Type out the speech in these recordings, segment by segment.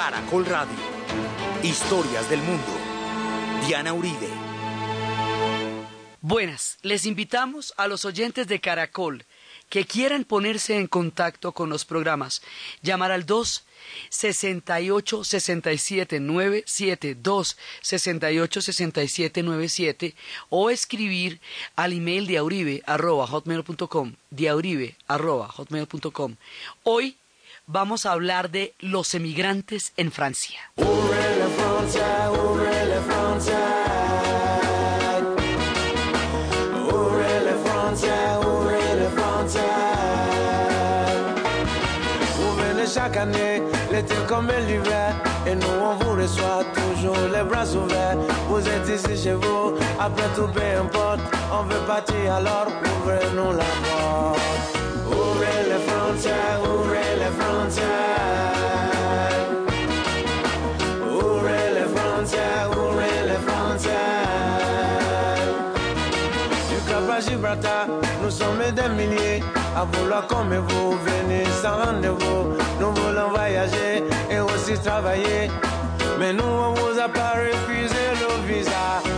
Caracol Radio. Historias del mundo. Diana Uribe. Buenas, les invitamos a los oyentes de Caracol que quieran ponerse en contacto con los programas, llamar al 2 68 67 97 2 68 67 97 o escribir al email diauribe arroba hotmail.com diauribe arroba hotmail.com hoy vamos a hablar de los emigrantes en Francia. chaque année, l'été comme l'hiver. Et nous on vous reçoit toujours les bras ouverts. Vous êtes ici chez vous, après tout peu importe. On veut partir alors ouvrez-nous la porte. Frontières, ouvrez les frontières. Ouvrez les frontières, ouvrez les frontières. Du Cap à Gibraltar, nous sommes des milliers à vouloir comme vous venez sans rendez-vous. Nous voulons voyager et aussi travailler. Mais nous, on vous a pas refusé le visa.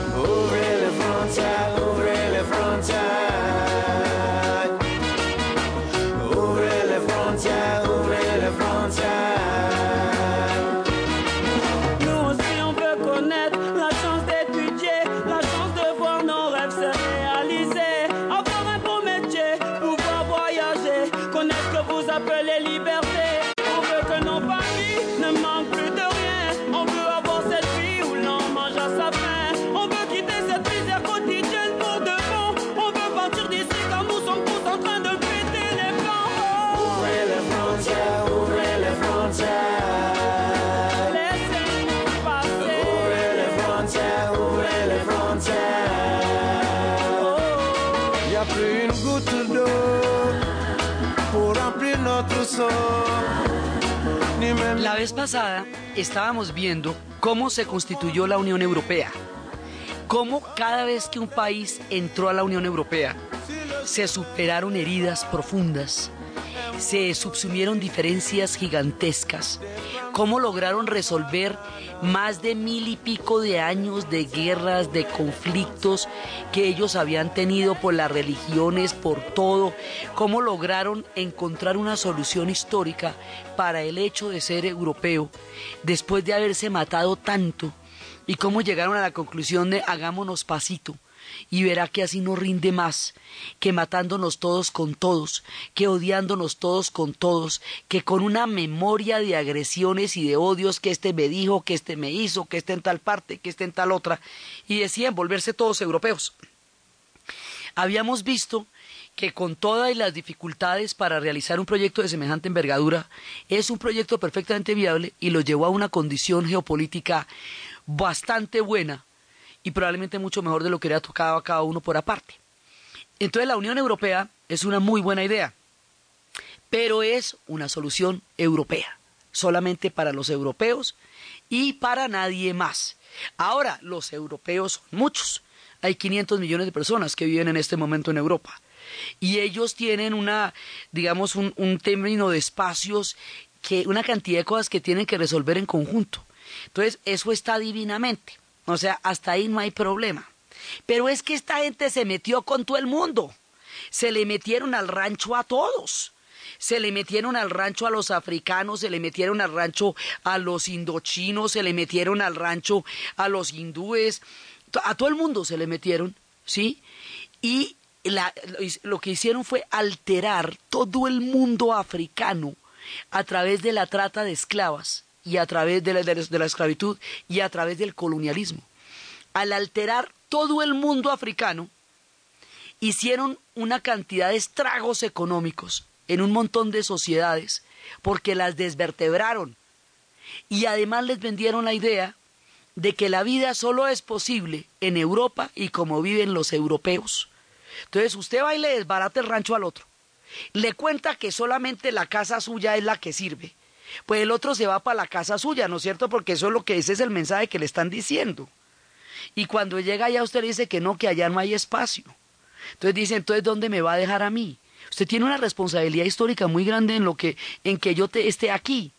Estábamos viendo cómo se constituyó la Unión Europea, cómo cada vez que un país entró a la Unión Europea se superaron heridas profundas, se subsumieron diferencias gigantescas, cómo lograron resolver más de mil y pico de años de guerras, de conflictos que ellos habían tenido por las religiones, por todo, cómo lograron encontrar una solución histórica para el hecho de ser europeo después de haberse matado tanto y cómo llegaron a la conclusión de hagámonos pasito y verá que así no rinde más, que matándonos todos con todos, que odiándonos todos con todos, que con una memoria de agresiones y de odios que este me dijo, que este me hizo, que este en tal parte, que este en tal otra, y decían volverse todos europeos. Habíamos visto que con todas las dificultades para realizar un proyecto de semejante envergadura, es un proyecto perfectamente viable y lo llevó a una condición geopolítica bastante buena y probablemente mucho mejor de lo que le ha tocado a cada uno por aparte. Entonces la Unión Europea es una muy buena idea, pero es una solución europea, solamente para los europeos y para nadie más. Ahora, los europeos son muchos, hay 500 millones de personas que viven en este momento en Europa y ellos tienen una, digamos, un, un término de espacios que, una cantidad de cosas que tienen que resolver en conjunto. Entonces, eso está divinamente. O sea, hasta ahí no hay problema. Pero es que esta gente se metió con todo el mundo. Se le metieron al rancho a todos. Se le metieron al rancho a los africanos, se le metieron al rancho a los indochinos, se le metieron al rancho a los hindúes, a todo el mundo se le metieron, ¿sí? Y la, lo que hicieron fue alterar todo el mundo africano a través de la trata de esclavas y a través de la, de, la, esclavitud y a través del colonialismo. Al alterar todo el mundo africano, hicieron una cantidad de estragos económicos en un montón de sociedades porque las desvertebraron y además les vendieron la idea de que la vida solo es posible en Europa y como viven los europeos. Entonces usted va y le desbarata el rancho al otro. Le cuenta que solamente la casa suya es la que sirve pues el otro se va para la casa suya, ¿no es cierto? Porque eso es lo que ese es el mensaje que le están diciendo. Y cuando llega allá usted le dice que no, que allá no hay espacio. Entonces dice, entonces ¿dónde me va a dejar a mí? Usted tiene una responsabilidad histórica muy grande en lo que en que yo te, esté aquí.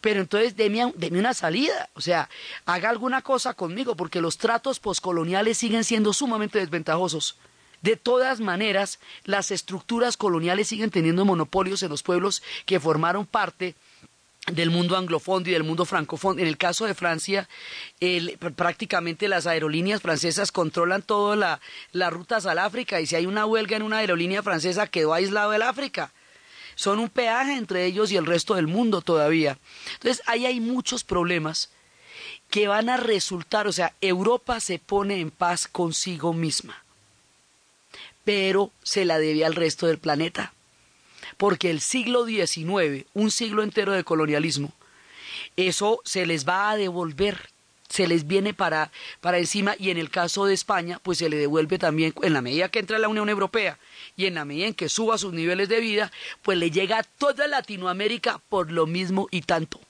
pero entonces deme, deme, una salida, o sea, haga alguna cosa conmigo, porque los tratos poscoloniales siguen siendo sumamente desventajosos. De todas maneras, las estructuras coloniales siguen teniendo monopolios en los pueblos que formaron parte del mundo anglofondo y del mundo francofondo. En el caso de Francia, prácticamente las aerolíneas francesas controlan todas las rutas al África y si hay una huelga en una aerolínea francesa quedó aislado el África. Son un peaje entre ellos y el resto del mundo todavía. Entonces ahí hay muchos problemas que van a resultar, o sea, Europa se pone en paz consigo misma, pero se la debe al resto del planeta porque el siglo XIX, un siglo entero de colonialismo, eso se les va a devolver, se les viene para, para encima y en el caso de España, pues se le devuelve también en la medida que entra la Unión Europea y en la medida en que suba sus niveles de vida, pues le llega a toda Latinoamérica por lo mismo y tanto.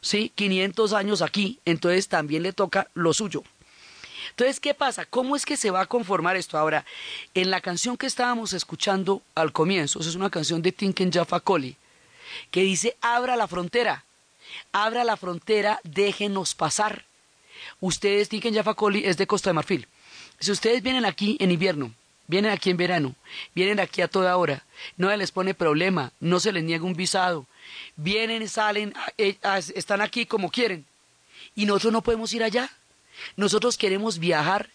¿Sí? 500 años aquí, entonces también le toca lo suyo. Entonces, ¿qué pasa? ¿Cómo es que se va a conformar esto? Ahora, en la canción que estábamos escuchando al comienzo, es una canción de Tinken Jaffa Coli, que dice, abra la frontera, abra la frontera, déjenos pasar. Ustedes, Tinken Jaffa Coli es de Costa de Marfil. Si ustedes vienen aquí en invierno, vienen aquí en verano, vienen aquí a toda hora, no les pone problema, no se les niega un visado, vienen, salen, eh, están aquí como quieren, y nosotros no podemos ir allá. Nosotros queremos viajar,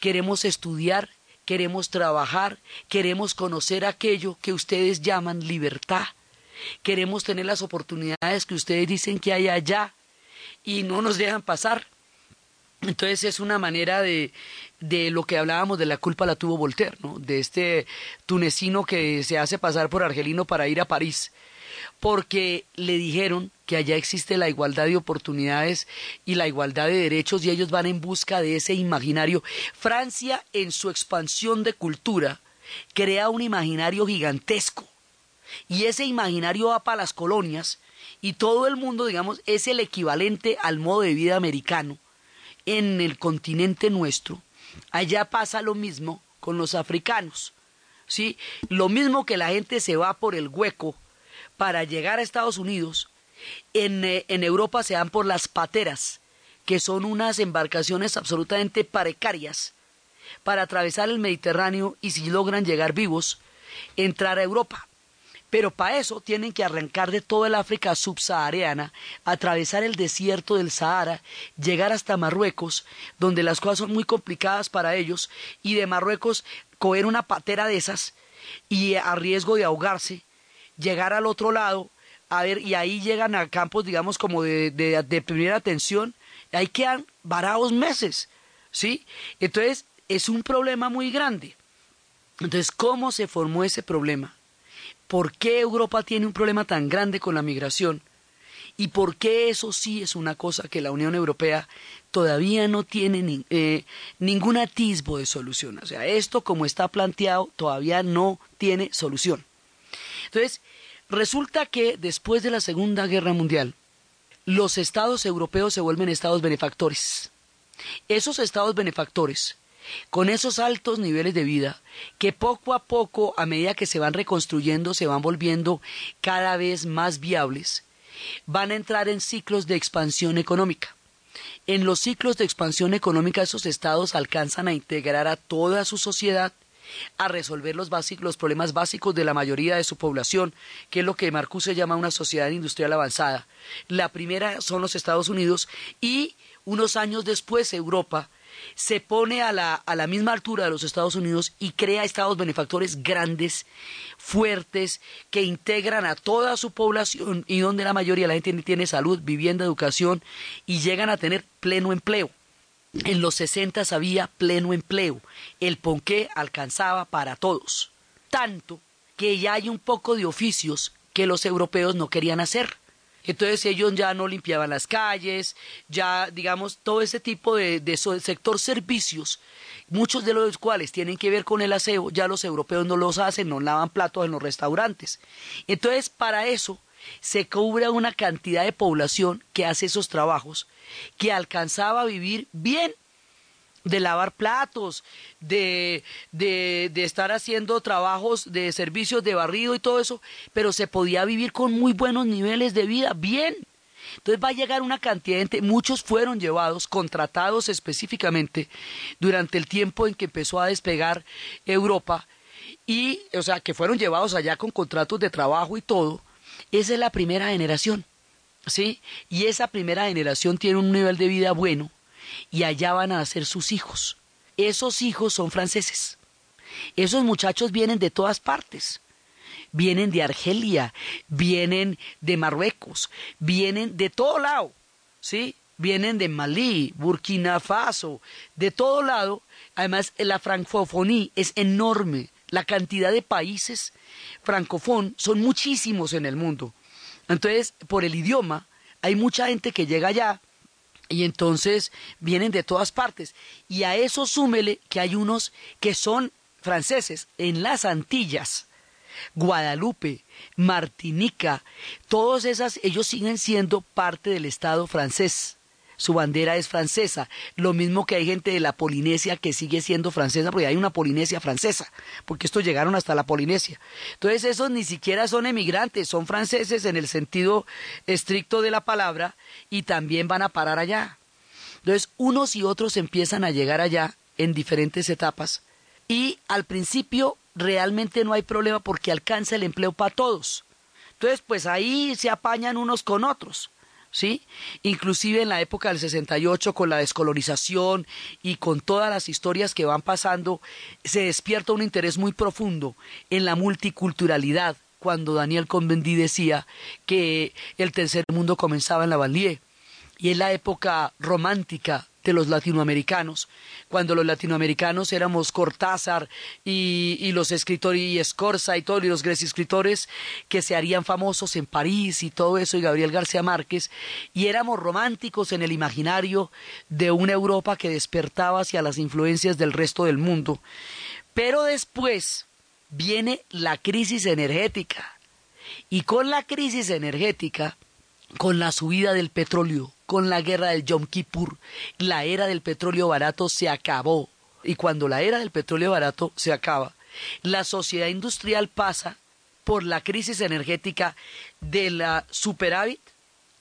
queremos estudiar, queremos trabajar, queremos conocer aquello que ustedes llaman libertad. Queremos tener las oportunidades que ustedes dicen que hay allá y no nos dejan pasar. Entonces es una manera de, de lo que hablábamos de la culpa la tuvo Voltaire, ¿no? de este tunecino que se hace pasar por argelino para ir a París porque le dijeron que allá existe la igualdad de oportunidades y la igualdad de derechos y ellos van en busca de ese imaginario. Francia en su expansión de cultura crea un imaginario gigantesco y ese imaginario va para las colonias y todo el mundo, digamos, es el equivalente al modo de vida americano en el continente nuestro. Allá pasa lo mismo con los africanos. ¿Sí? Lo mismo que la gente se va por el hueco para llegar a Estados Unidos, en, eh, en Europa se dan por las pateras, que son unas embarcaciones absolutamente precarias para atravesar el Mediterráneo y si logran llegar vivos, entrar a Europa. Pero para eso tienen que arrancar de toda el África subsahariana, atravesar el desierto del Sahara, llegar hasta Marruecos, donde las cosas son muy complicadas para ellos, y de Marruecos coger una patera de esas y a riesgo de ahogarse, llegar al otro lado, a ver, y ahí llegan a campos, digamos, como de, de, primera atención, y ahí quedan varados meses, ¿sí? Entonces, es un problema muy grande. Entonces, ¿cómo se formó ese problema? ¿Por qué Europa tiene un problema tan grande con la migración? ¿Y por qué eso sí es una cosa que la Unión Europea todavía no tiene eh, ningún atisbo de solución? O sea, esto como está planteado todavía no tiene solución. Entonces, resulta que después de la Segunda Guerra Mundial, los estados europeos se vuelven estados benefactores. Esos estados benefactores, con esos altos niveles de vida, que poco a poco, a medida que se van reconstruyendo, se van volviendo cada vez más viables, van a entrar en ciclos de expansión económica. En los ciclos de expansión económica esos estados alcanzan a integrar a toda su sociedad a resolver los, los problemas básicos de la mayoría de su población, que es lo que Marcuse llama una sociedad industrial avanzada. La primera son los Estados Unidos y unos años después Europa se pone a la, a la misma altura de los Estados Unidos y crea estados benefactores grandes, fuertes, que integran a toda su población y donde la mayoría de la gente tiene salud, vivienda, educación y llegan a tener pleno empleo. En los 60 había pleno empleo. El ponqué alcanzaba para todos. Tanto que ya hay un poco de oficios que los europeos no querían hacer. Entonces ellos ya no limpiaban las calles, ya digamos todo ese tipo de, de, sector servicios, muchos de los cuales tienen que ver con el aseo, ya los europeos no los hacen, no lavan platos en los restaurantes. Entonces para eso se cubre una cantidad de población que hace esos trabajos, que alcanzaba a vivir bien de lavar platos, de, de, de, estar haciendo trabajos de servicios de barrido y todo eso, pero se podía vivir con muy buenos niveles de vida, bien. Entonces va a llegar una cantidad de gente, muchos fueron llevados, contratados específicamente durante el tiempo en que empezó a despegar Europa y, o sea, que fueron llevados allá con contratos de trabajo y todo. Esa es la primera generación, ¿sí? Y esa primera generación tiene un nivel de vida bueno y allá van a nacer sus hijos. Esos hijos son franceses. Esos muchachos vienen de todas partes vienen de Argelia, vienen de Marruecos, vienen de todo lado, ¿sí? Vienen de Malí, Burkina Faso, de todo lado. Además, la francofonía es enorme. La cantidad de países francófonos son muchísimos en el mundo. Entonces, por el idioma, hay mucha gente que llega allá y entonces vienen de todas partes. Y a eso súmele que hay unos que son franceses en las Antillas Guadalupe, Martinica, todos esas, ellos siguen siendo parte del Estado francés. Su bandera es francesa. Lo mismo que hay gente de la Polinesia que sigue siendo francesa, porque hay una Polinesia francesa, porque estos llegaron hasta la Polinesia. Entonces esos ni siquiera son emigrantes, son franceses en el sentido estricto de la palabra y también van a parar allá. Entonces unos y otros empiezan a llegar allá en diferentes etapas y al principio realmente no hay problema porque alcanza el empleo para todos. Entonces, pues ahí se apañan unos con otros. ¿Sí? Inclusive en la época del 68 con la descolonización y con todas las historias que van pasando, se despierta un interés muy profundo en la multiculturalidad, cuando Daniel Convendí decía que el tercer mundo comenzaba en la Vallier y en la época romántica de los latinoamericanos, cuando los latinoamericanos éramos Cortázar y, los escritores y Escorza y todos los grandes escritores que se harían famosos en París y todo eso y Gabriel García Márquez y éramos románticos en el imaginario de una Europa que despertaba hacia las influencias del resto del mundo. Pero después viene la crisis energética y con la crisis energética, con la subida del petróleo, con la guerra del Yom Kippur, la era del petróleo barato se acabó. Y cuando la era del petróleo barato se acaba, la sociedad industrial pasa por la crisis energética de la superávit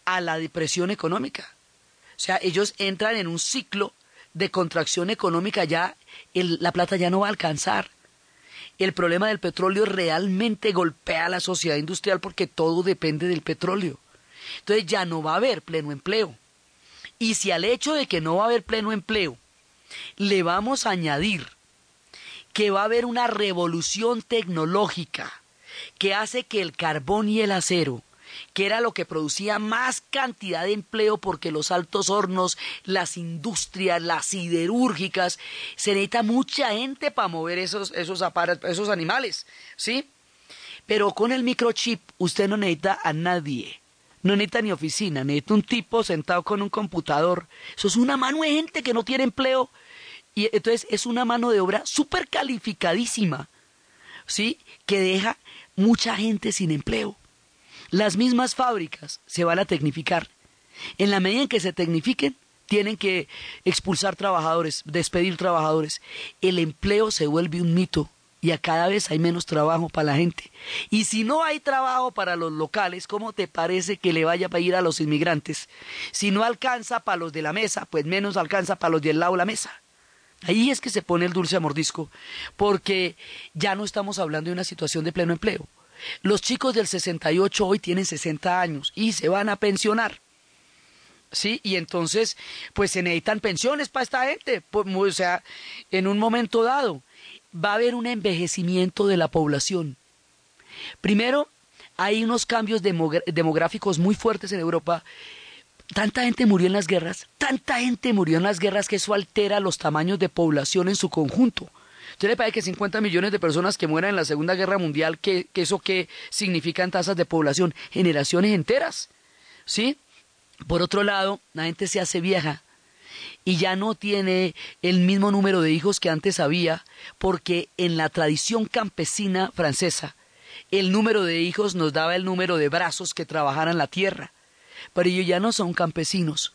a la depresión económica. O sea, ellos entran en un ciclo de contracción económica, ya la plata ya no va a alcanzar. El problema del petróleo realmente golpea a la sociedad industrial porque todo depende del petróleo. Entonces ya no va a haber pleno empleo. Y si al hecho de que no va a haber pleno empleo le vamos a añadir que va a haber una revolución tecnológica que hace que el carbón y el acero, que era lo que producía más cantidad de empleo porque los altos hornos, las industrias, las siderúrgicas, se necesita mucha gente para mover esos, esos, esos animales, ¿sí? Pero con el microchip usted no necesita a nadie no necesita ni oficina, necesita un tipo sentado con un computador. Eso es una mano de gente que no tiene empleo. Y entonces es una mano de obra súper calificadísima, ¿sí? Que deja mucha gente sin empleo. Las mismas fábricas se van a tecnificar. En la medida en que se tecnifiquen, tienen que expulsar trabajadores, despedir trabajadores. El empleo se vuelve un mito y a cada vez hay menos trabajo para la gente. Y si no hay trabajo para los locales, ¿cómo te parece que le vaya a ir a los inmigrantes? Si no alcanza para los de la mesa, pues menos alcanza para los del lado de la mesa. Ahí es que se pone el dulce a mordisco, porque ya no estamos hablando de una situación de pleno empleo. Los chicos del 68 hoy tienen 60 años y se van a pensionar. ¿sí? Y entonces, pues se necesitan pensiones para esta gente, o sea, en un momento dado va a haber un envejecimiento de la población. Primero, hay unos cambios demográficos muy fuertes en Europa. Tanta gente murió en las guerras, tanta gente murió en las guerras que eso altera los tamaños de población en su conjunto. ¿Usted le parece que 50 millones de personas que mueran en la Segunda Guerra Mundial, que, eso qué significa en tasas de población? Generaciones enteras. ¿Sí? Por otro lado, la gente se hace vieja y ya no tiene el mismo número de hijos que antes había, porque en la tradición campesina francesa, el número de hijos nos daba el número de brazos que trabajaran la tierra. Pero ellos ya no son campesinos.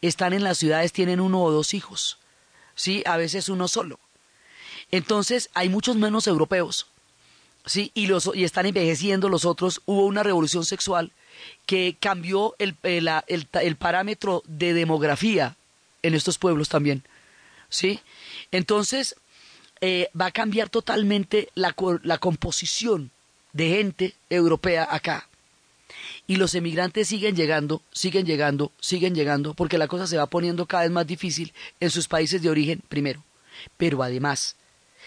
Están en las ciudades, tienen uno o dos hijos. Sí, a veces uno solo. Entonces hay muchos menos europeos. ¿sí? y, los, y están envejeciendo los otros, hubo una revolución sexual que cambió el, el, el, el parámetro de demografía en estos pueblos también. ¿sí? Entonces, eh, va a cambiar totalmente la, la composición de gente europea acá. Y los emigrantes siguen llegando, siguen llegando, siguen llegando, porque la cosa se va poniendo cada vez más difícil en sus países de origen, primero. Pero además,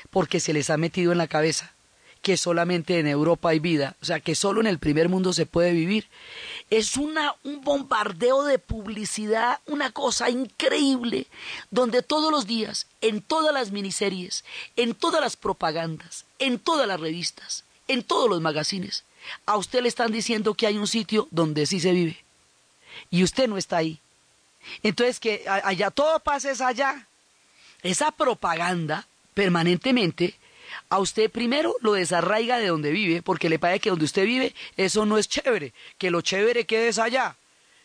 porque se les ha metido en la cabeza que solamente en Europa hay vida, o sea, que solo en el primer mundo se puede vivir. Es una, un bombardeo de publicidad, una cosa increíble, donde todos los días, en todas las miniseries, en todas las propagandas, en todas las revistas, en todos los magazines, a usted le están diciendo que hay un sitio donde sí se vive. Y usted no está ahí. Entonces, que allá todo pasa es allá. Esa propaganda permanentemente a usted primero lo desarraiga de donde vive, porque le parece que donde usted vive eso no es chévere, que lo chévere quede es allá.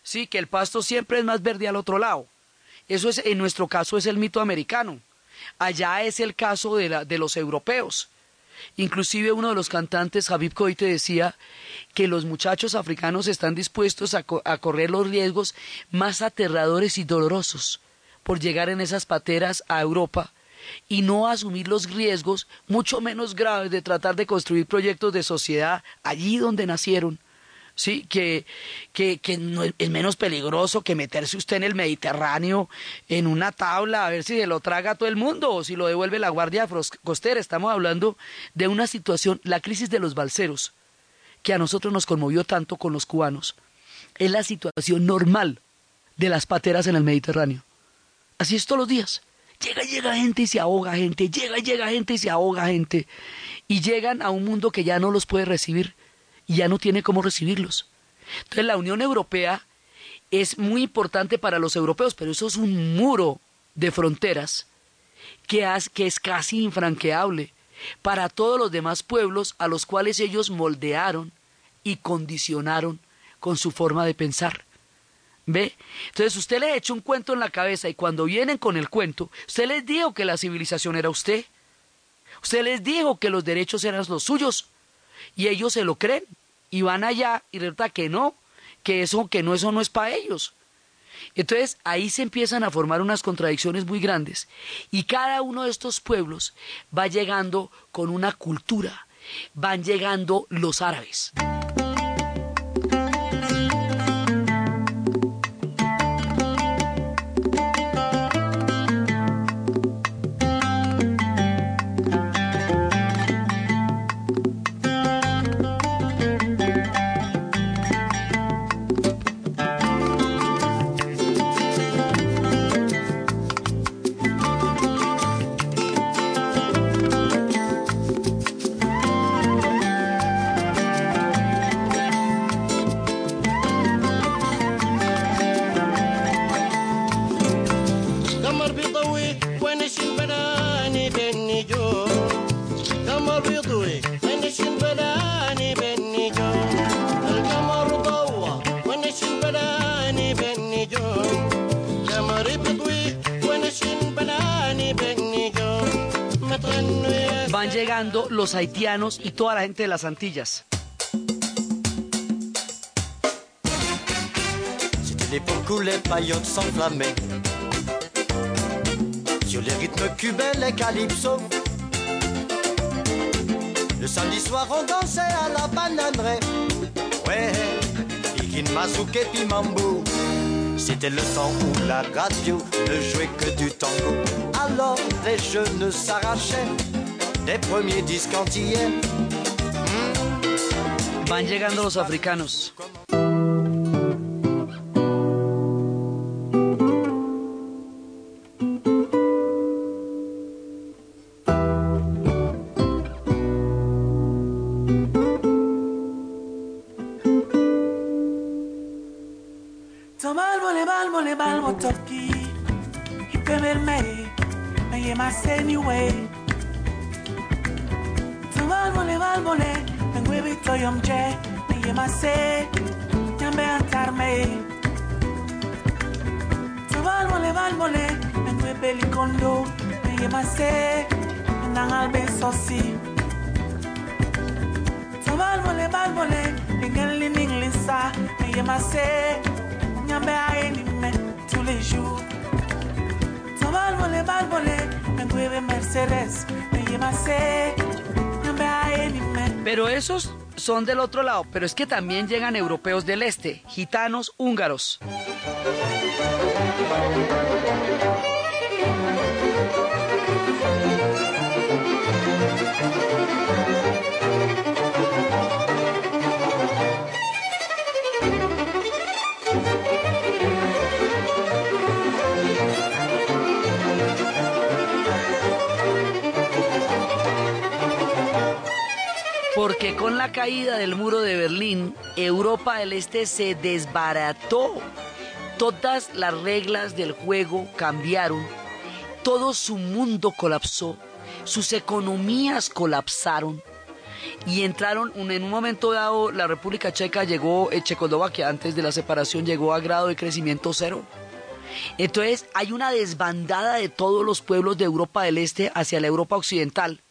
Sí, que el pasto siempre es más verde al otro lado. Eso es, en nuestro caso es el mito americano. Allá es el caso de, los europeos. Inclusive uno de los cantantes, Habib Koite, decía que los muchachos africanos están dispuestos a, a, correr los riesgos más aterradores y dolorosos por llegar en esas pateras a Europa y no asumir los riesgos mucho menos graves de tratar de construir proyectos de sociedad allí donde nacieron. Sí, que, que, que es menos peligroso que meterse usted en el Mediterráneo en una tabla a ver si se lo traga todo el mundo o si lo devuelve la Guardia Costera. Estamos hablando de una situación, la crisis de los balseros, que a nosotros nos conmovió tanto con los cubanos. Es la situación normal de las pateras en el Mediterráneo. Así es todos los días. Llega llega gente y se ahoga gente, llega llega gente y se ahoga gente. Y llegan a un mundo que ya no los puede recibir y ya no tiene cómo recibirlos. Entonces la Unión Europea es muy importante para los europeos, pero eso es un muro de fronteras que, que es casi infranqueable para todos los demás pueblos a los cuales ellos moldearon y condicionaron con su forma de pensar. ¿Ve? Entonces usted le echa un cuento en la cabeza y cuando vienen con el cuento, usted les dijo que la civilización era usted. Usted les dijo que los derechos eran los suyos y ellos se lo creen y van allá y resulta que no, que eso que no eso no es para ellos. Entonces ahí se empiezan a formar unas contradicciones muy grandes y cada uno de estos pueblos va llegando con una cultura, van llegando los árabes. Van llegando los haitianos y toda la gente de las Antillas. C'était l'époque où les paillotes s'enflammaient. Sur les rythmes cubains, les calypso. Le samedi soir, on dansait à la bananeraie. Ouais, Mazouke Pimambou. C'était le temps où la radio ne jouait que du tango. Alors les jeunes s'arrachaient des premiers disques antillais. Van llegando los africanos. Tomal bal mole bal motoki Ipemer me Me yema send salmone na huevito yomche na yemase nyambe antarme Valmole, valmole, na hueve likondo na yemase na ngalbe sosi Valmole, valmole, lingeli ninglisa na yemase nyambe ayenime tous les jours Valmole, valmole, na hueve Mercedes na yemase Pero esos son del otro lado, pero es que también llegan europeos del este, gitanos húngaros. Porque con la caída del muro de Berlín, Europa del Este se desbarató. Todas las reglas del juego cambiaron, todo su mundo colapsó, sus economías colapsaron y entraron en un momento dado la República Checa llegó eh, Checoslovaquia antes de la separación llegó a grado de crecimiento cero. Entonces hay una desbandada de todos los pueblos de Europa del Este hacia la Europa occidental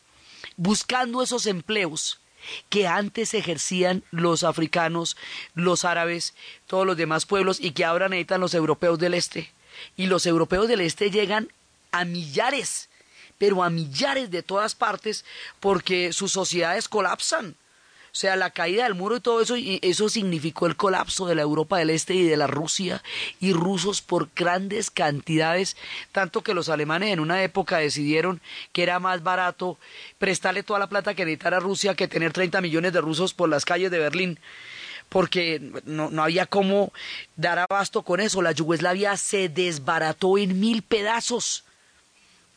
buscando esos empleos que antes ejercían los africanos, los árabes, todos los demás pueblos y que ahora necesitan los europeos del este. Y los europeos del este llegan a millares, pero a millares de todas partes porque sus sociedades colapsan. O sea, la caída del muro y todo eso, y eso significó el colapso de la Europa del Este y de la Rusia y rusos por grandes cantidades, tanto que los alemanes en una época decidieron que era más barato prestarle toda la plata que necesitara Rusia que tener 30 millones de rusos por las calles de Berlín porque no, no había cómo dar abasto con eso. La Yugoslavia se desbarató en mil pedazos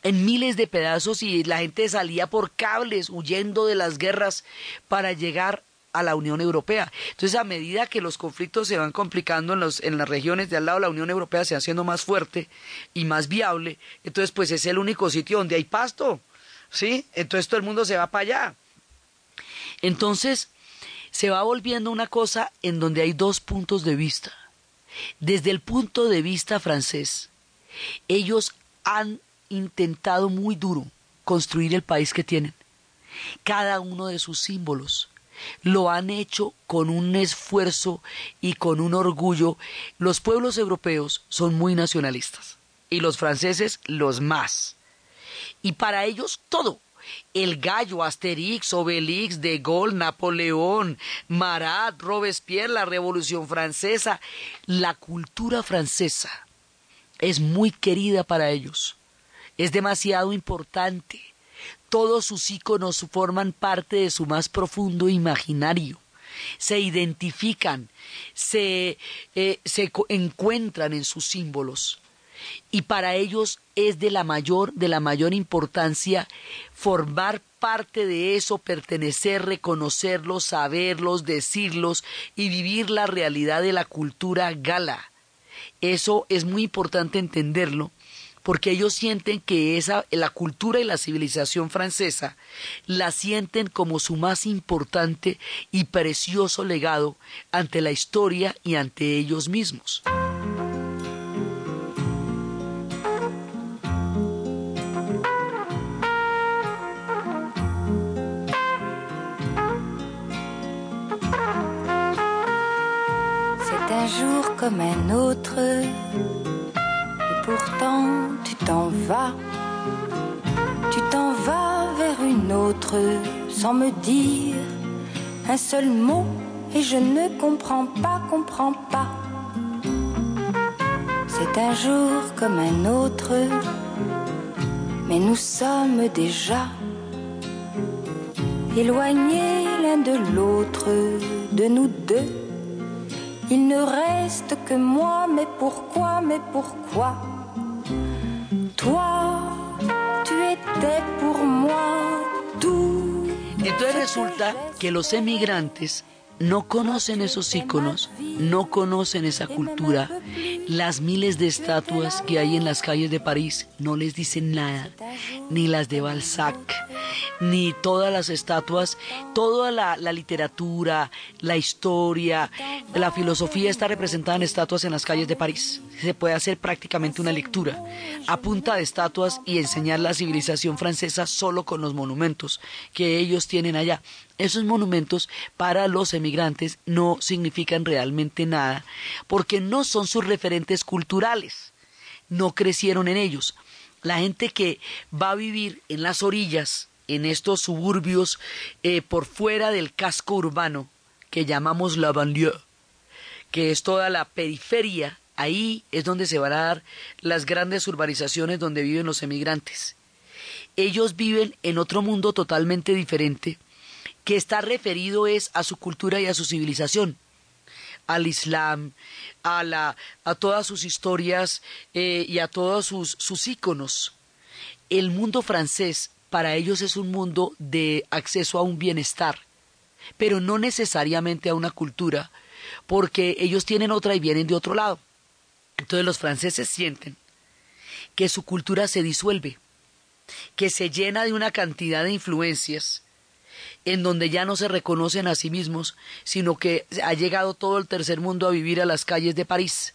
en miles de pedazos y la gente salía por cables huyendo de las guerras para llegar a la Unión Europea. Entonces, a medida que los conflictos se van complicando en, los, en las regiones de al lado, la Unión Europea se va haciendo más fuerte y más viable. Entonces, pues es el único sitio donde hay pasto, ¿sí? Entonces todo el mundo se va para allá. Entonces, se va volviendo una cosa en donde hay dos puntos de vista. Desde el punto de vista francés, ellos han intentado muy duro construir el país que tienen. Cada uno de sus símbolos lo han hecho con un esfuerzo y con un orgullo. Los pueblos europeos son muy nacionalistas y los franceses los más. Y para ellos todo, el gallo, Asterix, Obelix, De Gaulle, Napoleón, Marat, Robespierre, la Revolución Francesa, la cultura francesa es muy querida para ellos, es demasiado importante. Todos sus íconos forman parte de su más profundo imaginario. Se identifican, se, eh, se encuentran en sus símbolos y para ellos es de la mayor de la mayor importancia formar parte de eso, pertenecer, reconocerlos, saberlos, decirlos y vivir la realidad de la cultura gala. Eso es muy importante entenderlo porque ellos sienten que esa la cultura y la civilización francesa la sienten como su más importante y precioso legado ante la historia y ante ellos mismos. C'est un un pourtant tu t'en vas. Tu t'en vas vers une autre sans me dire un seul mot, et je ne comprends pas, comprends pas. C'est un jour comme un autre, mais nous sommes déjà éloignés l'un de l'autre, de nous deux. Il ne reste que moi, mais pourquoi, mais pourquoi? Toi, tu. Entonces resulta que los emigrantes no conocen esos íconos, no conocen esa cultura. Las miles de estatuas que hay en las calles de París no les dicen nada, ni las de Balzac, ni todas las estatuas, toda la, literatura, la historia, la filosofía está representada en estatuas en las calles de París. Se puede hacer prácticamente una lectura a punta de estatuas y enseñar la civilización francesa solo con los monumentos que ellos tienen allá. Esos monumentos para los emigrantes no significan realmente nada porque no son sus referentes culturales, no crecieron en ellos. La gente que va a vivir en las orillas, en estos suburbios eh, por fuera del casco urbano que llamamos la banlieue, que es toda la periferia, ahí es donde se van a dar las grandes urbanizaciones donde viven los emigrantes. Ellos viven en otro mundo totalmente diferente, que está referido es a su cultura y a su civilización, al Islam, a, la, a todas sus historias eh, y a todos sus, sus íconos. El mundo francés para ellos es un mundo de acceso a un bienestar, pero no necesariamente a una cultura, porque ellos tienen otra y vienen de otro lado. Entonces los franceses sienten que su cultura se disuelve, que se llena de una cantidad de influencias en donde ya no se reconocen a sí mismos, sino que ha llegado todo el tercer mundo a vivir a las calles de París.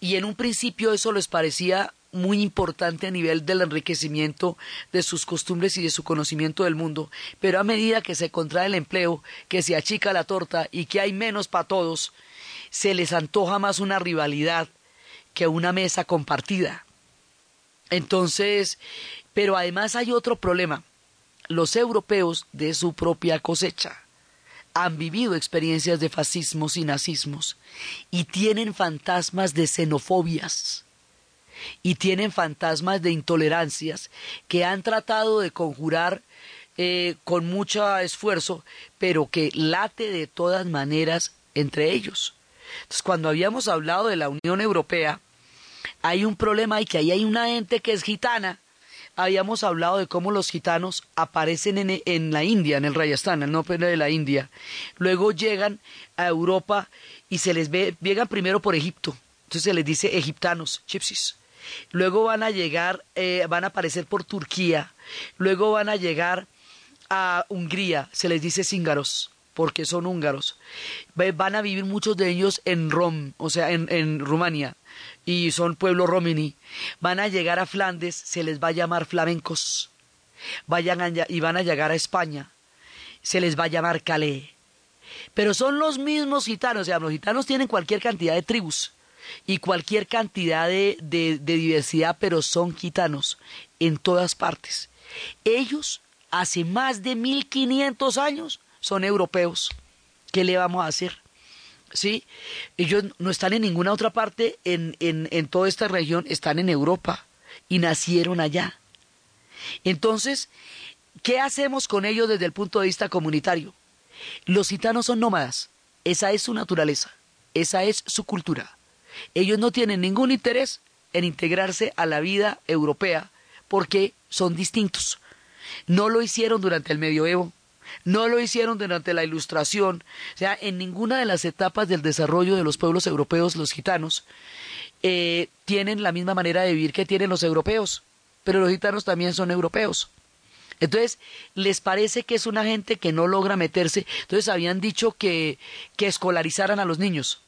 Y en un principio eso les parecía muy importante a nivel del enriquecimiento de sus costumbres y de su conocimiento del mundo, pero a medida que se contrae el empleo, que se achica la torta y que hay menos para todos, se les antoja más una rivalidad que una mesa compartida. Entonces, pero además hay otro problema. Los europeos de su propia cosecha han vivido experiencias de fascismos y nazismos y tienen fantasmas de xenofobias y tienen fantasmas de intolerancias que han tratado de conjurar eh, con mucho esfuerzo, pero que late de todas maneras entre ellos. Entonces, cuando habíamos hablado de la Unión Europea, hay un problema y que ahí hay una gente que es gitana. Habíamos hablado de cómo los gitanos aparecen en, en la India, en el Rajasthan, el norte de la India. Luego llegan a Europa y se les ve, llegan primero por Egipto. Entonces se les dice egiptanos, gypsies. Luego van a llegar, eh, van a aparecer por Turquía. Luego van a llegar a Hungría, se les dice cíngaros porque son húngaros. Van a vivir muchos de ellos en Rom, o sea, en, en Rumania, y son pueblo romini. Van a llegar a Flandes, se les va a llamar flamencos. Vayan y van a llegar a España, se les va a llamar Calais. Pero son los mismos gitanos, o sea, los gitanos tienen cualquier cantidad de tribus y cualquier cantidad de, de, de diversidad, pero son gitanos en todas partes. Ellos, hace más de 1500 años, son europeos. ¿Qué le vamos a hacer? ¿Sí? Ellos no están en ninguna otra parte en, en, en toda esta región, están en Europa y nacieron allá. Entonces, ¿qué hacemos con ellos desde el punto de vista comunitario? Los gitanos son nómadas, esa es su naturaleza, esa es su cultura. Ellos no tienen ningún interés en integrarse a la vida europea porque son distintos. No lo hicieron durante el medioevo, no lo hicieron durante la Ilustración, o sea, en ninguna de las etapas del desarrollo de los pueblos europeos, los gitanos, eh, tienen la misma manera de vivir que tienen los europeos, pero los gitanos también son europeos. Entonces, les parece que es una gente que no logra meterse. Entonces, habían dicho que, que escolarizaran a los niños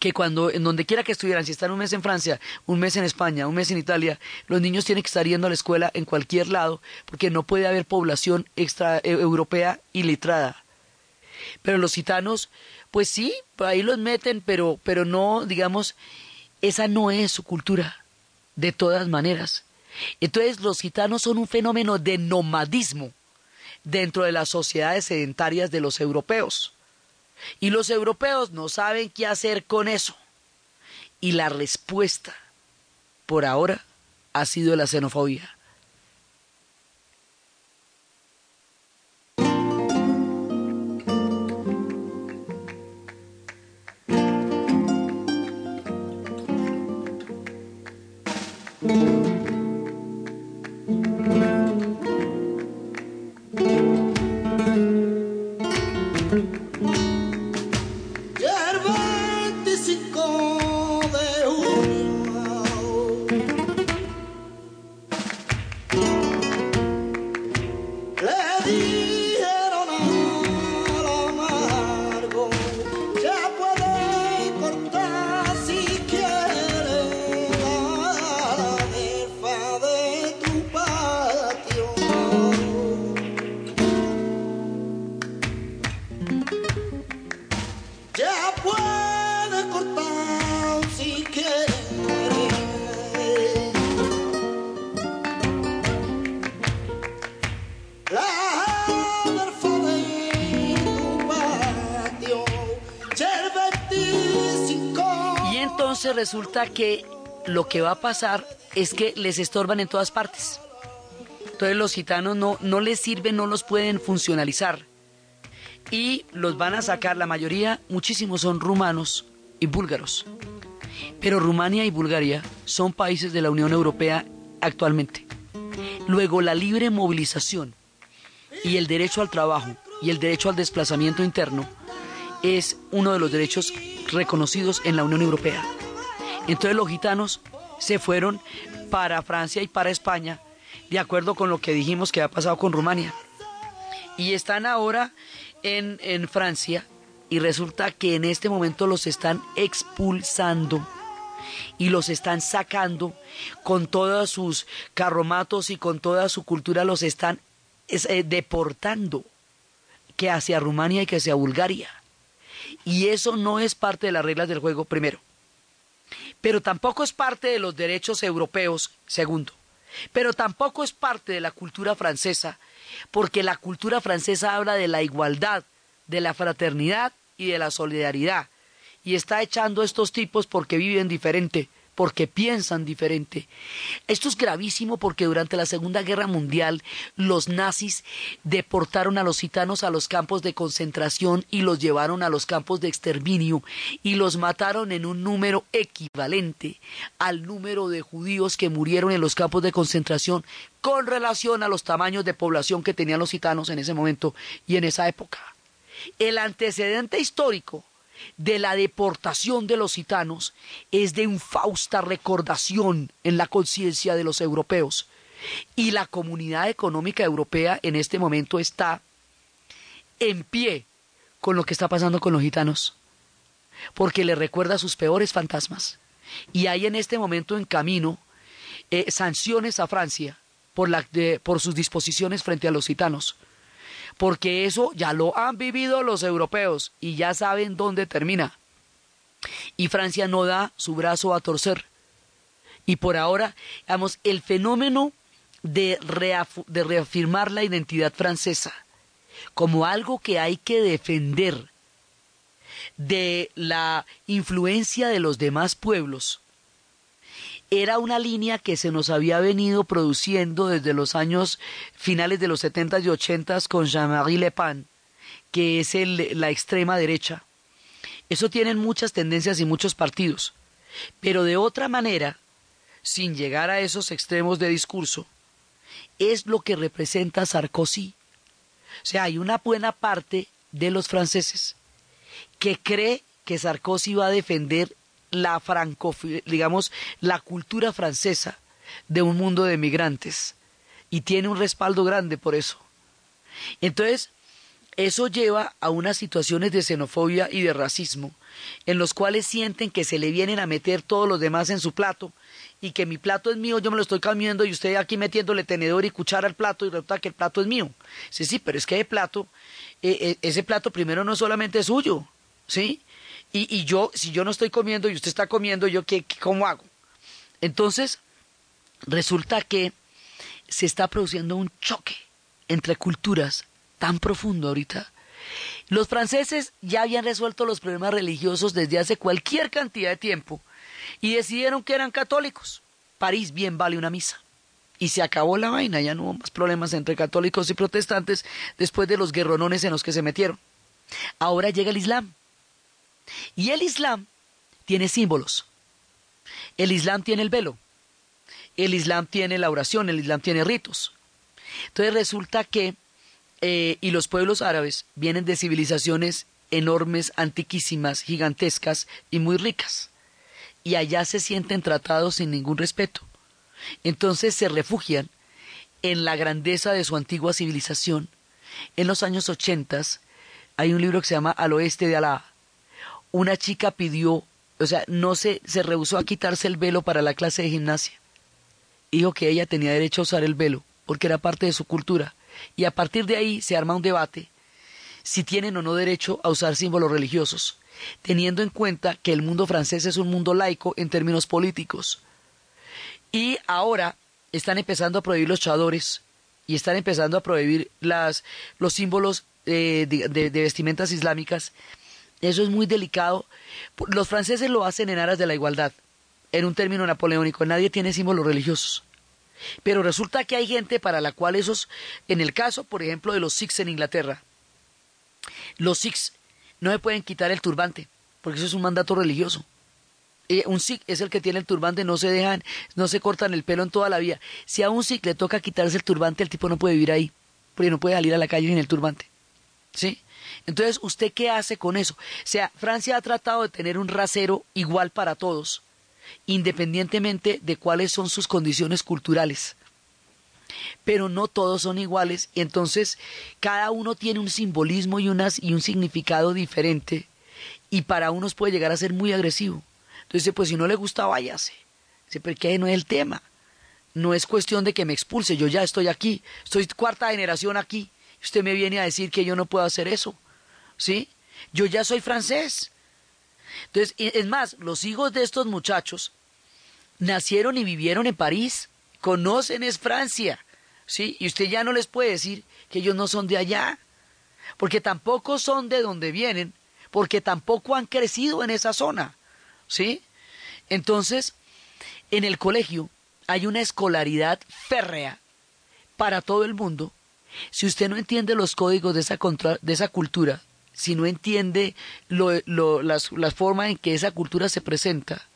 que cuando, en donde quiera que estuvieran, si están un mes en Francia, un mes en España, un mes en Italia, los niños tienen que estar yendo a la escuela en cualquier lado, porque no puede haber población extra europea iletrada. Pero los gitanos, pues sí, ahí los meten, pero, pero no, digamos, esa no es su cultura, de todas maneras. Entonces los gitanos son un fenómeno de nomadismo dentro de las sociedades sedentarias de los europeos. Y los europeos no saben qué hacer con eso. Y la respuesta, por ahora, ha sido la xenofobia. Entonces resulta que lo que va a pasar es que les estorban en todas partes. Entonces los gitanos no, no les sirven, no los pueden funcionalizar. Y los van a sacar, la mayoría, muchísimos son rumanos y búlgaros. Pero Rumania y Bulgaria son países de la Unión Europea actualmente. Luego la libre movilización y el derecho al trabajo y el derecho al desplazamiento interno es uno de los derechos reconocidos en la Unión Europea. Entonces los gitanos se fueron para Francia y para España, de acuerdo con lo que dijimos que ha pasado con Rumania. Y están ahora en, en Francia y resulta que en este momento los están expulsando y los están sacando con todos sus carromatos y con toda su cultura los están eh, deportando que hacia Rumania y que hacia Bulgaria. Y eso no es parte de las reglas del juego, primero. Pero tampoco es parte de los derechos europeos, segundo. Pero tampoco es parte de la cultura francesa, porque la cultura francesa habla de la igualdad, de la fraternidad y de la solidaridad. Y está echando a estos tipos porque viven diferente, porque piensan diferente. Esto es gravísimo porque durante la Segunda Guerra Mundial los nazis deportaron a los gitanos a los campos de concentración y los llevaron a los campos de exterminio y los mataron en un número equivalente al número de judíos que murieron en los campos de concentración con relación a los tamaños de población que tenían los gitanos en ese momento y en esa época. El antecedente histórico de la deportación de los gitanos es de infausta recordación en la conciencia de los europeos. Y la comunidad económica europea en este momento está en pie con lo que está pasando con los gitanos, porque le recuerda sus peores fantasmas. Y hay en este momento en camino eh, sanciones a Francia por, por sus disposiciones frente a los gitanos porque eso ya lo han vivido los europeos y ya saben dónde termina. Y Francia no da su brazo a torcer. Y por ahora, digamos, el fenómeno de, de reafirmar la identidad francesa como algo que hay que defender de la influencia de los demás pueblos, era una línea que se nos había venido produciendo desde los años finales de los 70 y 80 con Jean-Marie Le Pen, que es la extrema derecha. Eso tienen muchas tendencias y muchos partidos, pero de otra manera, sin llegar a esos extremos de discurso, es lo que representa Sarkozy. O sea, hay una buena parte de los franceses que cree que Sarkozy va a defender la franco, digamos, la cultura francesa de un mundo de migrantes y tiene un respaldo grande por eso. Entonces, eso lleva a unas situaciones de xenofobia y de racismo, en los cuales sienten que se le vienen a meter todos los demás en su plato y que mi plato es mío, yo me lo estoy comiendo y usted aquí metiéndole tenedor y cuchara al plato y resulta que el plato es mío. Sí, sí, pero es que el plato, eh, eh, ese plato primero no solamente es suyo, ¿sí? Y, yo, si yo no estoy comiendo y usted está comiendo, ¿yo qué, cómo hago? Entonces, resulta que se está produciendo un choque entre culturas tan profundo ahorita. Los franceses ya habían resuelto los problemas religiosos desde hace cualquier cantidad de tiempo y decidieron que eran católicos. París bien vale una misa. Y se acabó la vaina, ya no hubo más problemas entre católicos y protestantes después de los guerronones en los que se metieron. Ahora llega el Islam. Y el Islam tiene símbolos. El Islam tiene el velo. El Islam tiene la oración, el Islam tiene ritos. Entonces resulta que, eh, y los pueblos árabes vienen de civilizaciones enormes, antiquísimas, gigantescas y muy ricas. Y allá se sienten tratados sin ningún respeto. Entonces se refugian en la grandeza de su antigua civilización. En los años ochentas hay un libro que se llama Al oeste de Alá, una chica pidió, o sea, no se, se rehusó a quitarse el velo para la clase de gimnasia. Dijo que ella tenía derecho a usar el velo, porque era parte de su cultura. Y a partir de ahí se arma un debate si tienen o no derecho a usar símbolos religiosos, teniendo en cuenta que el mundo francés es un mundo laico en términos políticos. Y ahora están empezando a prohibir los chadores y están empezando a prohibir las, los símbolos eh, de, de vestimentas islámicas Eso es muy delicado. Los franceses lo hacen en aras de la igualdad, en un término napoleónico. Nadie tiene símbolos religiosos. Pero resulta que hay gente para la cual esos, en el caso, por ejemplo, de los Sikhs en Inglaterra, los Sikhs no se pueden quitar el turbante, porque eso es un mandato religioso. Eh, un Sikh es el que tiene el turbante, no se dejan, no se cortan el pelo en toda la vida. Si a un Sikh le toca quitarse el turbante, el tipo no puede vivir ahí, porque no puede salir a la calle sin el turbante. ¿Sí? Entonces, ¿usted qué hace con eso? O sea, Francia ha tratado de tener un rasero igual para todos, independientemente de cuáles son sus condiciones culturales. Pero no todos son iguales, y entonces cada uno tiene un simbolismo y, unas, y un significado diferente, y para unos puede llegar a ser muy agresivo. Entonces, pues si no le gusta, váyase. Dice, pero que no es el tema. No es cuestión de que me expulse, yo ya estoy aquí, estoy cuarta generación aquí. Usted me viene a decir que yo no puedo hacer eso. ¿Sí? Yo ya soy francés. Entonces, es más, los hijos de estos muchachos nacieron y vivieron en París, conocen es Francia, ¿sí? Y usted ya no les puede decir que ellos no son de allá, porque tampoco son de donde vienen, porque tampoco han crecido en esa zona, ¿sí? Entonces, en el colegio hay una escolaridad férrea para todo el mundo. Si usted no entiende los códigos de esa, de esa cultura, si no entiende lo, las, las formas en que esa cultura se presenta,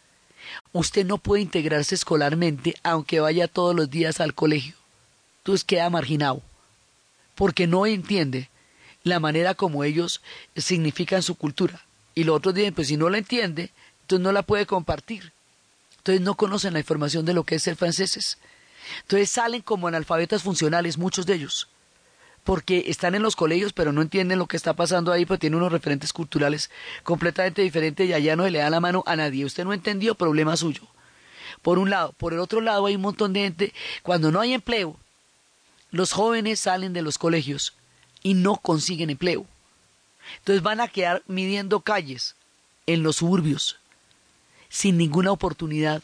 usted no puede integrarse escolarmente aunque vaya todos los días al colegio. Entonces queda marginado, porque no entiende la manera como ellos significan su cultura. Y los otros dicen, pues si no la entiende, entonces no la puede compartir. Entonces no conocen la información de lo que es ser franceses. Entonces salen como analfabetas funcionales, muchos de ellos porque están en los colegios pero no entienden lo que está pasando ahí, pues tienen unos referentes culturales completamente diferentes y allá no se le da la mano a nadie. Usted no entendió, problema suyo. Por un lado. Por el otro lado hay un montón de gente, cuando no hay empleo, los jóvenes salen de los colegios y no consiguen empleo. Entonces van a quedar midiendo calles en los suburbios, sin ninguna oportunidad,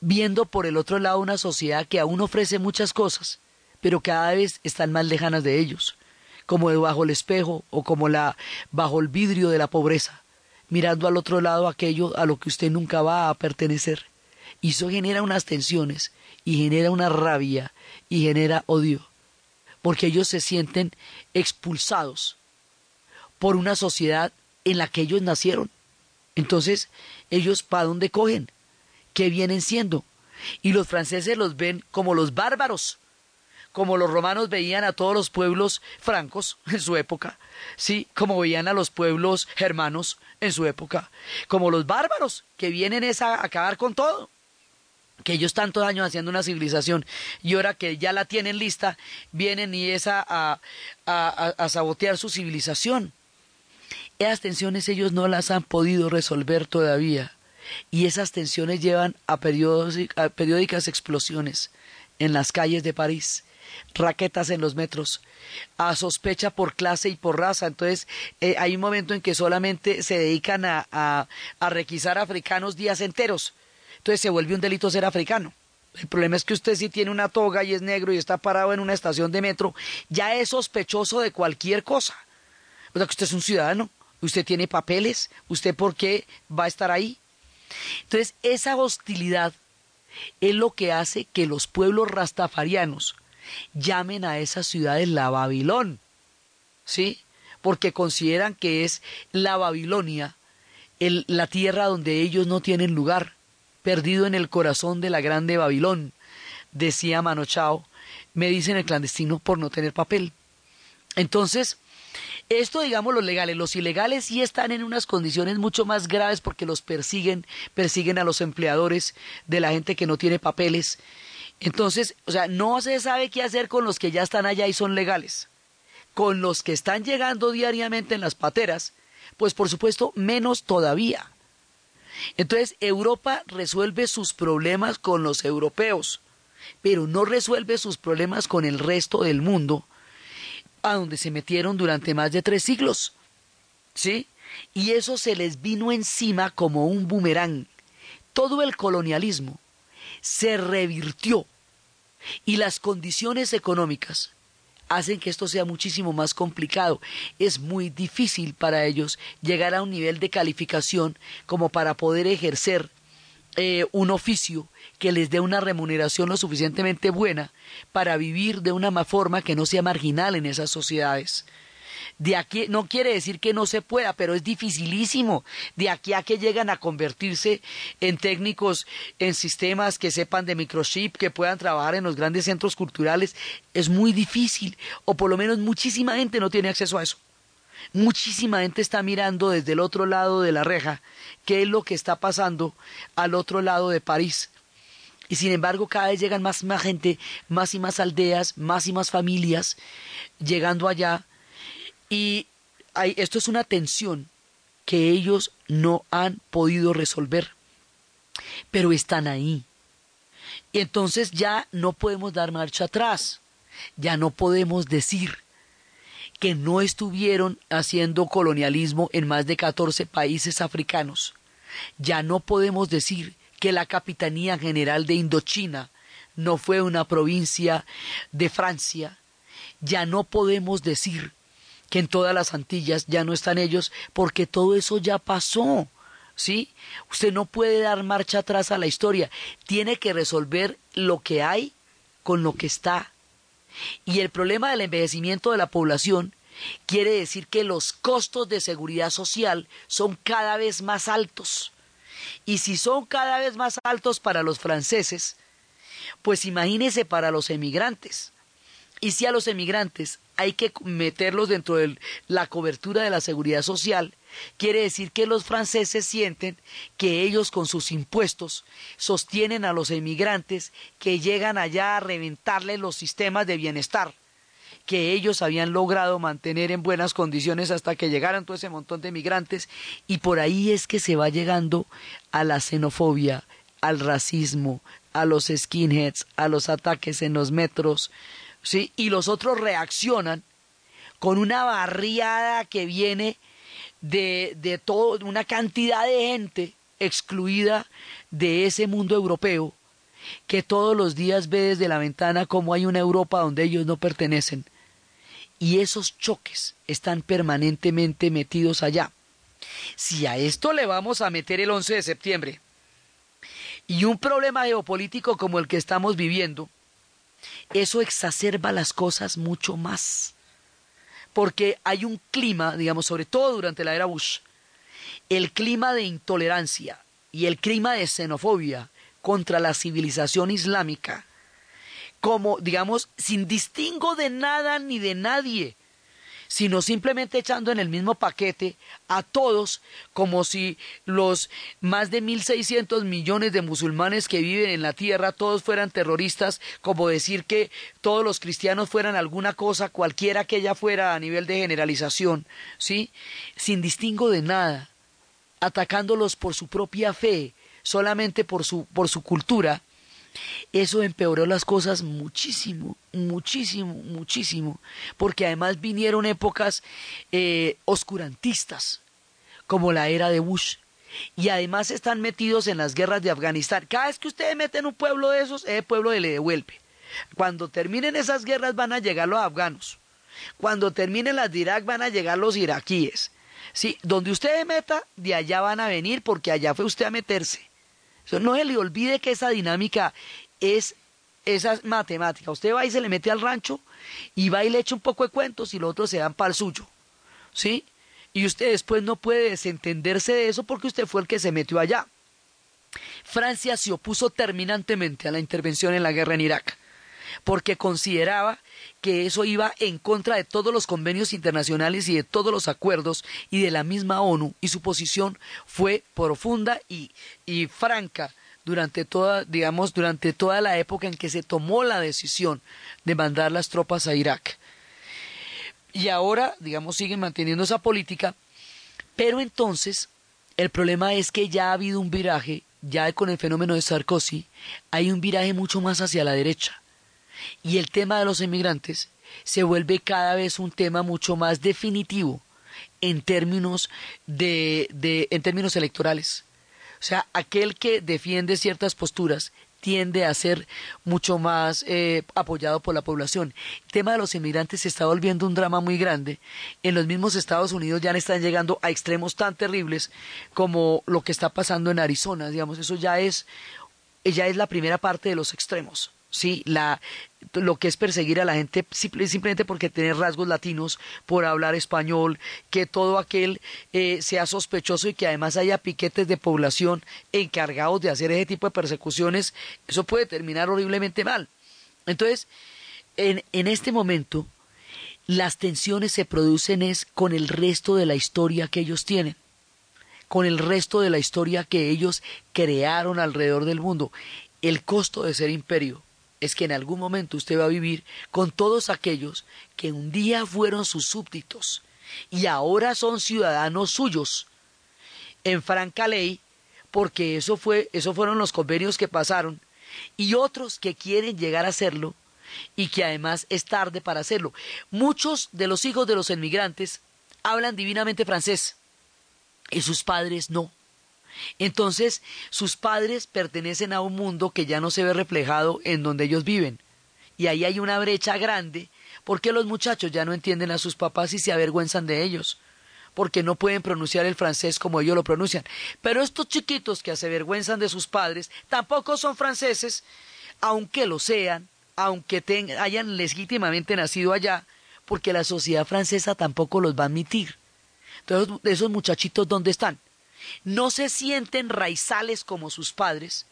viendo por el otro lado una sociedad que aún ofrece muchas cosas, pero cada vez están más lejanas de ellos, como bajo el espejo o como la bajo el vidrio de la pobreza, mirando al otro lado aquello a lo que usted nunca va a pertenecer. Y eso genera unas tensiones, y genera una rabia, y genera odio, porque ellos se sienten expulsados por una sociedad en la que ellos nacieron. Entonces, ellos ¿para dónde cogen? ¿Qué vienen siendo? Y los franceses los ven como los bárbaros, como los romanos veían a todos los pueblos francos en su época, sí, como veían a los pueblos germanos en su época, como los bárbaros que vienen a acabar con todo, que ellos tantos años haciendo una civilización y ahora que ya la tienen lista, vienen y es a, a sabotear su civilización. Esas tensiones ellos no las han podido resolver todavía y esas tensiones llevan a, periódicas explosiones en las calles de París raquetas en los metros, a sospecha por clase y por raza. Entonces, eh, hay un momento en que solamente se dedican a, a, a requisar africanos días enteros. Entonces se vuelve un delito ser africano. El problema es que usted si tiene una toga y es negro y está parado en una estación de metro, ya es sospechoso de cualquier cosa. O sea que usted es un ciudadano, usted tiene papeles, usted por qué va a estar ahí. Entonces esa hostilidad es lo que hace que los pueblos rastafarianos llamen a esas ciudades la Babilón, ¿sí? Porque consideran que es la Babilonia, el, la tierra donde ellos no tienen lugar, perdido en el corazón de la grande Babilón, decía Manochao, me dicen el clandestino por no tener papel. Entonces, esto digamos los legales, los ilegales sí están en unas condiciones mucho más graves porque los persiguen, persiguen a los empleadores de la gente que no tiene papeles entonces, o sea, no se sabe qué hacer con los que ya están allá y son legales. Con los que están llegando diariamente en las pateras, pues por supuesto menos todavía. Entonces, Europa resuelve sus problemas con los europeos, pero no resuelve sus problemas con el resto del mundo, a donde se metieron durante más de tres siglos. ¿Sí? Y eso se les vino encima como un boomerang. Todo el colonialismo se revirtió y las condiciones económicas hacen que esto sea muchísimo más complicado. Es muy difícil para ellos llegar a un nivel de calificación como para poder ejercer eh, un oficio que les dé una remuneración lo suficientemente buena para vivir de una forma que no sea marginal en esas sociedades. De aquí no quiere decir que no se pueda, pero es dificilísimo. De aquí a que llegan a convertirse en técnicos en sistemas que sepan de microchip, que puedan trabajar en los grandes centros culturales, es muy difícil. O por lo menos muchísima gente no tiene acceso a eso. Muchísima gente está mirando desde el otro lado de la reja qué es lo que está pasando al otro lado de París. Y sin embargo, cada vez llegan más más gente, más y más aldeas, más y más familias llegando allá y esto es una tensión que ellos no han podido resolver, pero están ahí. Y entonces ya no podemos dar marcha atrás, ya no podemos decir que no estuvieron haciendo colonialismo en más de 14 países africanos. Ya no podemos decir que la Capitanía General de Indochina no fue una provincia de Francia. Ya no podemos decir que en todas las Antillas ya no están ellos, porque todo eso ya pasó. ¿Sí? Usted no puede dar marcha atrás a la historia, tiene que resolver lo que hay con lo que está. Y el problema del envejecimiento de la población quiere decir que los costos de seguridad social son cada vez más altos. Y si son cada vez más altos para los franceses, pues imagínese para los emigrantes. Y si a los emigrantes hay que meterlos dentro de la cobertura de la seguridad social, quiere decir que los franceses sienten que ellos con sus impuestos sostienen a los emigrantes que llegan allá a reventarle los sistemas de bienestar que ellos habían logrado mantener en buenas condiciones hasta que llegaran todo ese montón de emigrantes. Y por ahí es que se va llegando a la xenofobia, al racismo, a los skinheads, a los ataques en los metros, ¿sí? Y los otros reaccionan con una barriada que viene de, de todo, una cantidad de gente excluida de ese mundo europeo que todos los días ve desde la ventana como hay una Europa donde ellos no pertenecen. Y esos choques están permanentemente metidos allá. Si a esto le vamos a meter el 11 de septiembre y un problema geopolítico como el que estamos viviendo, eso exacerba las cosas mucho más. Porque hay un clima, digamos, sobre todo durante la era Bush, el clima de intolerancia y el clima de xenofobia contra la civilización islámica, como, digamos, sin distingo de nada ni de nadie, sino simplemente echando en el mismo paquete a todos como si los más de 1.600 millones de musulmanes que viven en la tierra todos fueran terroristas, como decir que todos los cristianos fueran alguna cosa, cualquiera que ella fuera a nivel de generalización, ¿sí? Sin distingo de nada, atacándolos por su propia fe, solamente por su, por su cultura, eso empeoró las cosas muchísimo, muchísimo, muchísimo, porque además vinieron épocas eh, oscurantistas, como la era de Bush, y además están metidos en las guerras de Afganistán. Cada vez que ustedes meten un pueblo de esos, ese pueblo le devuelve. Cuando terminen esas guerras van a llegar los afganos. Cuando terminen las de Irak van a llegar los iraquíes. Sí, donde usted meta, de allá van a venir porque allá fue usted a meterse. No se le olvide que esa dinámica es esa matemática. Usted va y se le mete al rancho y va y le echa un poco de cuentos y los otros se dan para el suyo. ¿Sí? Y usted después no puede desentenderse de eso porque usted fue el que se metió allá. Francia se opuso terminantemente a la intervención en la guerra en Irak porque consideraba que eso iba en contra de todos los convenios internacionales y de todos los acuerdos y de la misma ONU y su posición fue profunda y, y franca durante toda, digamos, durante toda la época en que se tomó la decisión de mandar las tropas a Irak. Y ahora, digamos, siguen manteniendo esa política, pero entonces el problema es que ya ha habido un viraje, ya con el fenómeno de Sarkozy, hay un viraje mucho más hacia la derecha. Y el tema de los emigrantes se vuelve cada vez un tema mucho más definitivo en términos de, de en términos electorales. O sea, aquel que defiende ciertas posturas tiende a ser mucho más eh, apoyado por la población. El tema de los inmigrantes se está volviendo un drama muy grande. En los mismos Estados Unidos ya están llegando a extremos tan terribles como lo que está pasando en Arizona, digamos, eso ya es, ya es la primera parte de los extremos. Sí, la, lo que es perseguir a la gente simplemente porque tiene rasgos latinos, por hablar español, que todo aquel eh, sea sospechoso y que además haya piquetes de población encargados de hacer ese tipo de persecuciones, eso puede terminar horriblemente mal. Entonces, en, en este momento, las tensiones se producen es con el resto de la historia que ellos tienen con el resto de la historia que ellos crearon alrededor del mundo. El costo de ser imperio es que en algún momento usted va a vivir con todos aquellos que un día fueron sus súbditos y ahora son ciudadanos suyos en franca ley porque eso fue eso fueron los convenios que pasaron y otros que quieren llegar a hacerlo y que además es tarde para hacerlo. Muchos de los hijos de los emigrantes hablan divinamente francés y sus padres no. Entonces, sus padres pertenecen a un mundo que ya no se ve reflejado en donde ellos viven. Y ahí hay una brecha grande, porque los muchachos ya no entienden a sus papás y se avergüenzan de ellos, porque no pueden pronunciar el francés como ellos lo pronuncian. Pero estos chiquitos que se avergüenzan de sus padres tampoco son franceses, aunque lo sean, aunque hayan legítimamente nacido allá, porque la sociedad francesa tampoco los va a admitir. Entonces, esos muchachitos, ¿dónde están? No se sienten raizales como sus padres,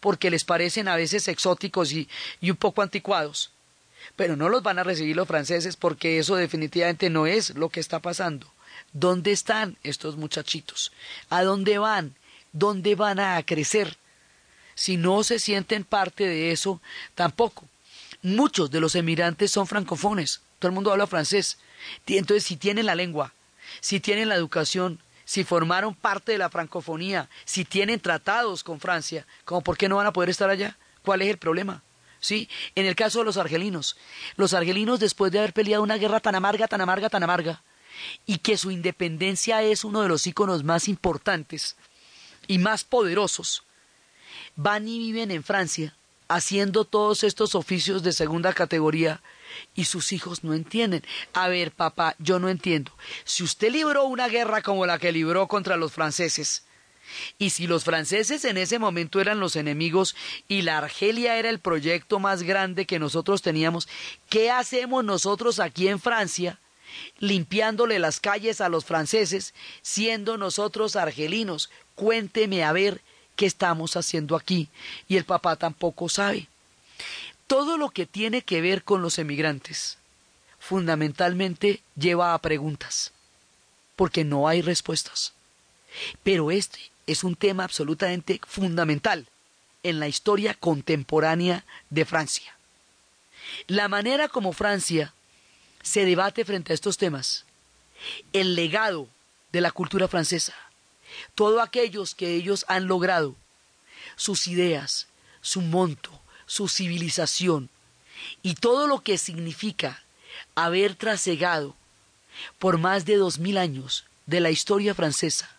porque les parecen a veces exóticos y, un poco anticuados, pero no los van a recibir los franceses porque eso definitivamente no es lo que está pasando. ¿Dónde están estos muchachitos? ¿A dónde van? ¿Dónde van a crecer? Si no se sienten parte de eso, tampoco. Muchos de los emigrantes son francofones, todo el mundo habla francés. Entonces, si tienen la lengua, si tienen la educación, si formaron parte de la francofonía, si tienen tratados con Francia, ¿cómo por qué no van a poder estar allá? ¿Cuál es el problema? ¿Sí? En el caso de los argelinos, los argelinos después de haber peleado una guerra tan amarga, tan amarga, tan amarga, y que su independencia es uno de los íconos más importantes y más poderosos, van y viven en Francia haciendo todos estos oficios de segunda categoría y sus hijos no entienden. A ver, papá, yo no entiendo. Si usted libró una guerra como la que libró contra los franceses, y si los franceses en ese momento eran los enemigos y la Argelia era el proyecto más grande que nosotros teníamos, ¿qué hacemos nosotros aquí en Francia? limpiándole las calles a los franceses, siendo nosotros argelinos. Cuénteme a ver qué estamos haciendo aquí. Y el papá tampoco sabe todo lo que tiene que ver con los emigrantes fundamentalmente lleva a preguntas, porque no hay respuestas. Pero este es un tema absolutamente fundamental en la historia contemporánea de Francia. La manera como Francia se debate frente a estos temas, el legado de la cultura francesa, todos aquellos que ellos han logrado, sus ideas, su monto, su civilización y todo lo que significa haber trasegado por más de dos mil años de la historia francesa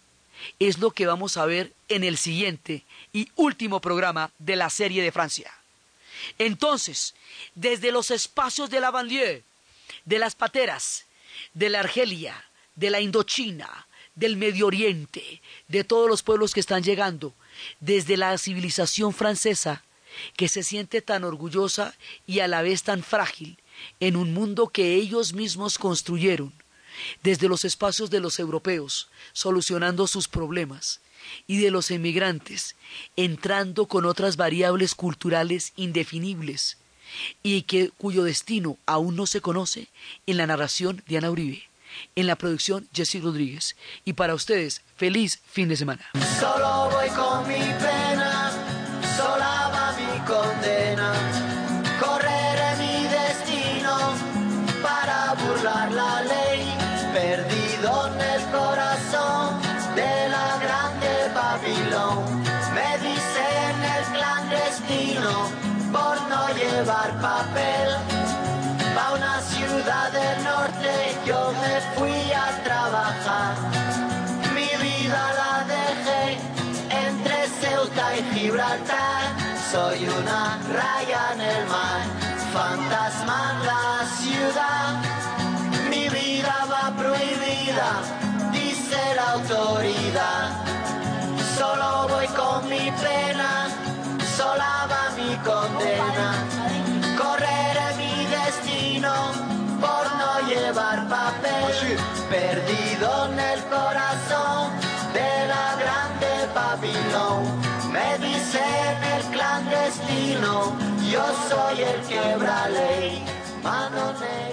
es lo que vamos a ver en el siguiente y último programa de la serie de Francia. Entonces, desde los espacios de la banlieue, de las pateras, de la Argelia, de la Indochina, del Medio Oriente, de todos los pueblos que están llegando, desde la civilización francesa, que se siente tan orgullosa y a la vez tan frágil en un mundo que ellos mismos construyeron, desde los espacios de los europeos, solucionando sus problemas, y de los emigrantes, entrando con otras variables culturales indefinibles, y que, cuyo destino aún no se conoce, en la narración de Ana Uribe, en la producción Jesse Rodríguez. Y para ustedes, feliz fin de semana. Solo voy con mi pena, soy el quebra ley, mano negra.